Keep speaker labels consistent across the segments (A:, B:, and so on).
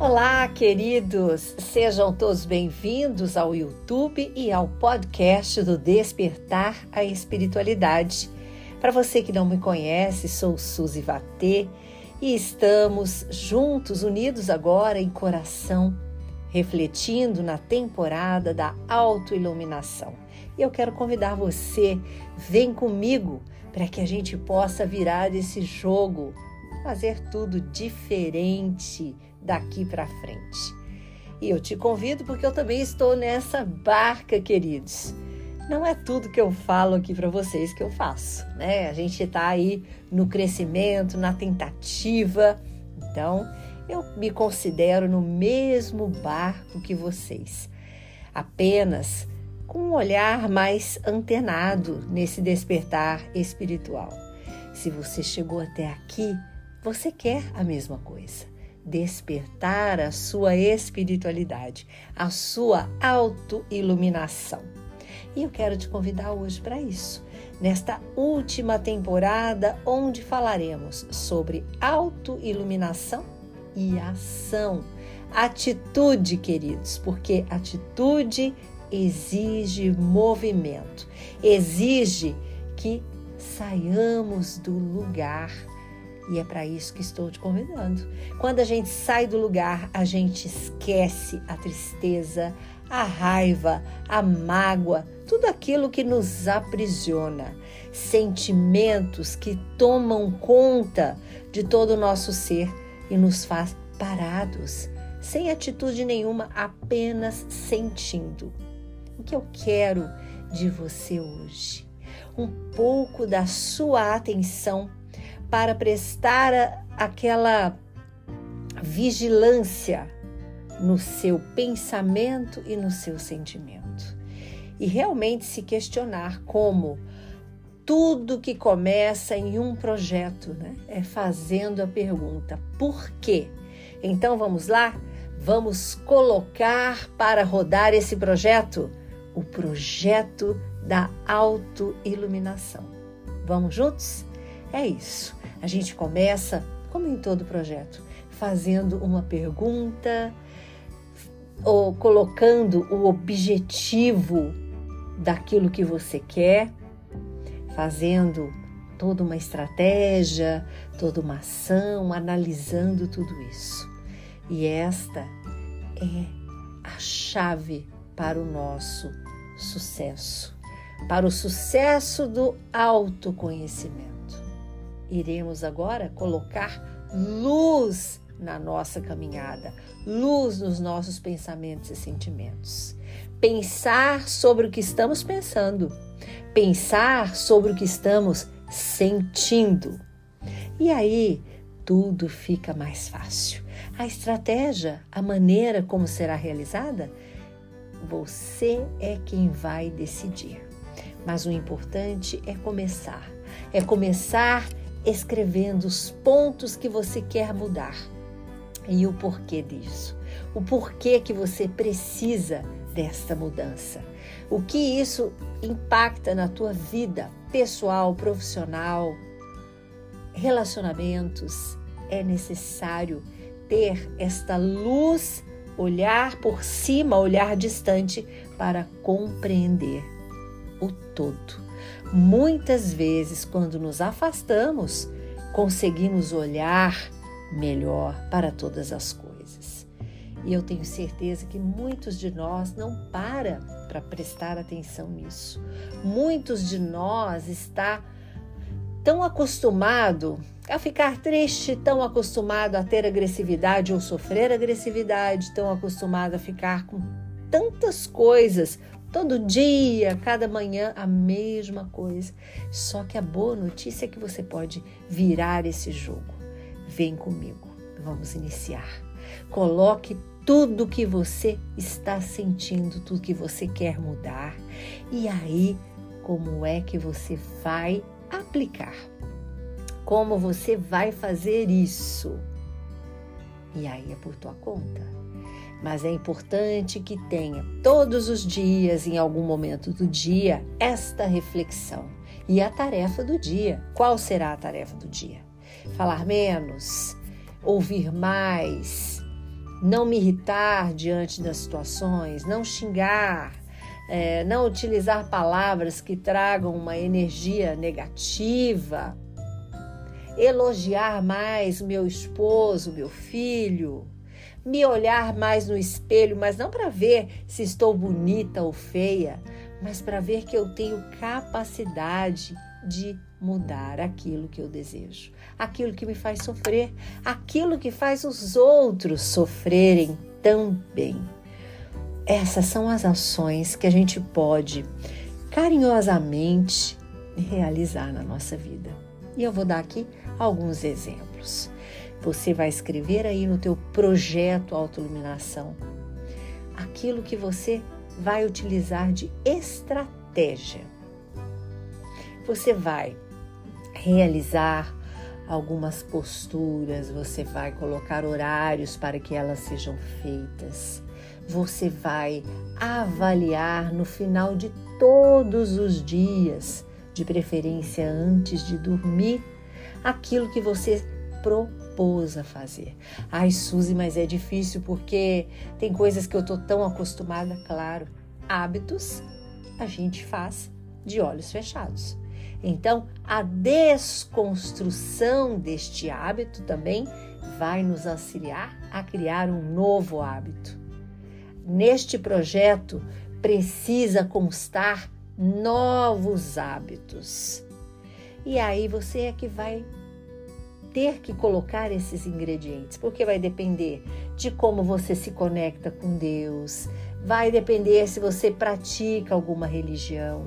A: Olá, queridos! Sejam todos bem-vindos ao YouTube e ao podcast do Despertar a Espiritualidade. Para você que não me conhece, sou Suzy Vatê e estamos juntos, unidos agora em coração, refletindo na temporada da autoiluminação. E eu quero convidar você, vem comigo para que a gente possa virar esse jogo, fazer tudo diferente daqui para frente. E eu te convido porque eu também estou nessa barca, queridos. Não é tudo que eu falo aqui para vocês que eu faço, né? A gente está aí no crescimento, na tentativa. Então, eu me considero no mesmo barco que vocês. Apenas com um olhar mais antenado nesse despertar espiritual. Se você chegou até aqui, você quer a mesma coisa despertar a sua espiritualidade, a sua autoiluminação. E eu quero te convidar hoje para isso, nesta última temporada onde falaremos sobre autoiluminação e ação. Atitude, queridos, porque atitude exige movimento, exige que saiamos do lugar e é para isso que estou te convidando. Quando a gente sai do lugar, a gente esquece a tristeza, a raiva, a mágoa, tudo aquilo que nos aprisiona, sentimentos que tomam conta de todo o nosso ser e nos faz parados, sem atitude nenhuma, apenas sentindo. O que eu quero de você hoje? Um pouco da sua atenção para prestar aquela vigilância no seu pensamento e no seu sentimento. E realmente se questionar como tudo que começa em um projeto né, é fazendo a pergunta: por quê? Então vamos lá? Vamos colocar para rodar esse projeto o projeto da autoiluminação. Vamos juntos? É isso. A gente começa, como em todo projeto, fazendo uma pergunta ou colocando o objetivo daquilo que você quer, fazendo toda uma estratégia, toda uma ação, analisando tudo isso. E esta é a chave para o nosso sucesso, para o sucesso do autoconhecimento iremos agora colocar luz na nossa caminhada, luz nos nossos pensamentos e sentimentos. Pensar sobre o que estamos pensando, pensar sobre o que estamos sentindo. E aí tudo fica mais fácil. A estratégia, a maneira como será realizada, você é quem vai decidir. Mas o importante é começar. É começar escrevendo os pontos que você quer mudar e o porquê disso. O porquê que você precisa desta mudança. O que isso impacta na tua vida pessoal, profissional, relacionamentos. É necessário ter esta luz, olhar por cima, olhar distante para compreender o todo. Muitas vezes, quando nos afastamos, conseguimos olhar melhor para todas as coisas. E eu tenho certeza que muitos de nós não para para prestar atenção nisso. Muitos de nós está tão acostumado a ficar triste, tão acostumado a ter agressividade ou sofrer agressividade, tão acostumado a ficar com tantas coisas Todo dia, cada manhã, a mesma coisa. Só que a boa notícia é que você pode virar esse jogo. Vem comigo, vamos iniciar. Coloque tudo que você está sentindo, tudo que você quer mudar. E aí, como é que você vai aplicar? Como você vai fazer isso? E aí é por tua conta mas é importante que tenha todos os dias, em algum momento do dia, esta reflexão. E a tarefa do dia. Qual será a tarefa do dia? Falar menos, ouvir mais, não me irritar diante das situações, não xingar, é, não utilizar palavras que tragam uma energia negativa, elogiar mais meu esposo, meu filho, me olhar mais no espelho, mas não para ver se estou bonita ou feia, mas para ver que eu tenho capacidade de mudar aquilo que eu desejo, aquilo que me faz sofrer, aquilo que faz os outros sofrerem também. Essas são as ações que a gente pode carinhosamente realizar na nossa vida. E eu vou dar aqui alguns exemplos. Você vai escrever aí no teu projeto autoiluminação aquilo que você vai utilizar de estratégia. Você vai realizar algumas posturas, você vai colocar horários para que elas sejam feitas. Você vai avaliar no final de todos os dias, de preferência antes de dormir, aquilo que você propôs a fazer. Ai, Suzy, mas é difícil porque tem coisas que eu tô tão acostumada, claro. Hábitos a gente faz de olhos fechados. Então, a desconstrução deste hábito também vai nos auxiliar a criar um novo hábito. Neste projeto precisa constar novos hábitos. E aí você é que vai ter que colocar esses ingredientes, porque vai depender de como você se conecta com Deus, vai depender se você pratica alguma religião,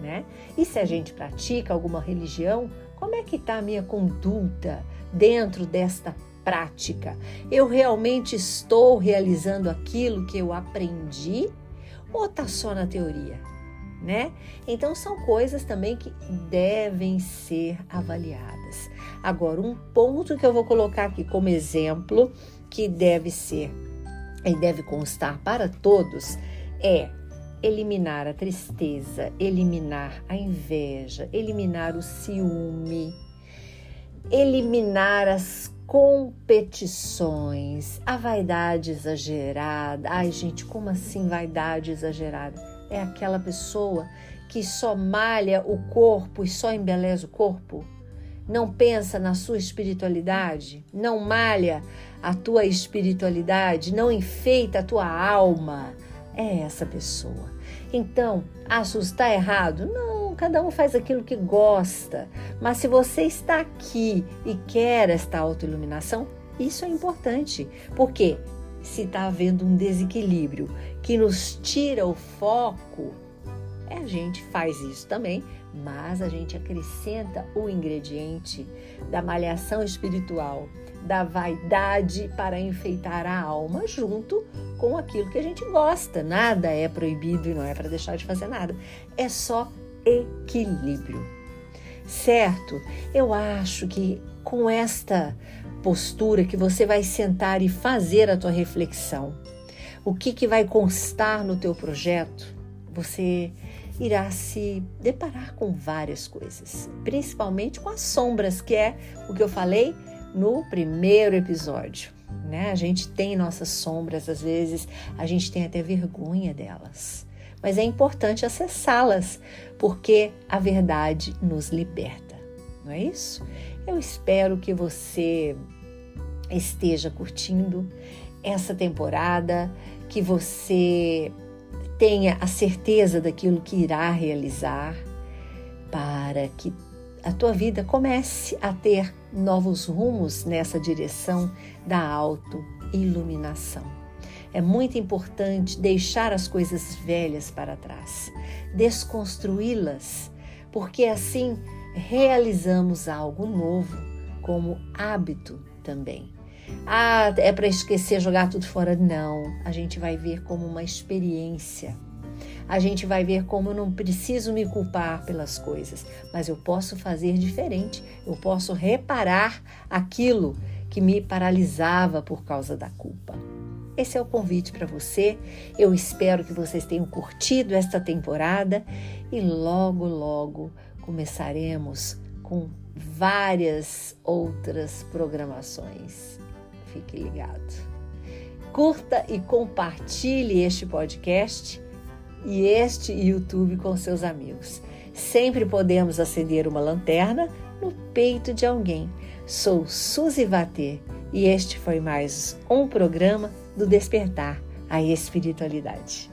A: né? E se a gente pratica alguma religião, como é que está a minha conduta dentro desta prática? Eu realmente estou realizando aquilo que eu aprendi ou está só na teoria? Né? Então são coisas também que devem ser avaliadas. Agora, um ponto que eu vou colocar aqui como exemplo que deve ser e deve constar para todos é eliminar a tristeza, eliminar a inveja, eliminar o ciúme, eliminar as competições, a vaidade exagerada. Ai, gente, como assim vaidade exagerada? É aquela pessoa que só malha o corpo e só embeleza o corpo? Não pensa na sua espiritualidade? Não malha a tua espiritualidade? Não enfeita a tua alma? É essa pessoa. Então, acho está errado? Não, cada um faz aquilo que gosta. Mas se você está aqui e quer esta autoiluminação, isso é importante. Porque se está havendo um desequilíbrio que nos tira o foco, é, a gente faz isso também, mas a gente acrescenta o ingrediente da malhação espiritual, da vaidade para enfeitar a alma junto com aquilo que a gente gosta. Nada é proibido e não é para deixar de fazer nada. É só equilíbrio. Certo? Eu acho que com esta postura que você vai sentar e fazer a tua reflexão, o que, que vai constar no teu projeto, você irá se deparar com várias coisas, principalmente com as sombras, que é o que eu falei no primeiro episódio. Né? A gente tem nossas sombras, às vezes a gente tem até vergonha delas, mas é importante acessá-las, porque a verdade nos liberta, não é isso? Eu espero que você esteja curtindo essa temporada, que você tenha a certeza daquilo que irá realizar, para que a tua vida comece a ter novos rumos nessa direção da auto-iluminação. É muito importante deixar as coisas velhas para trás, desconstruí-las, porque assim realizamos algo novo como hábito também. Ah, é para esquecer, jogar tudo fora? Não. A gente vai ver como uma experiência a gente vai ver como eu não preciso me culpar pelas coisas, mas eu posso fazer diferente, eu posso reparar aquilo que me paralisava por causa da culpa. Esse é o convite para você. Eu espero que vocês tenham curtido esta temporada e logo, logo começaremos com várias outras programações. Fique ligado. Curta e compartilhe este podcast e este YouTube com seus amigos. Sempre podemos acender uma lanterna no peito de alguém. Sou Suzy Vatê e este foi mais um programa do Despertar a Espiritualidade.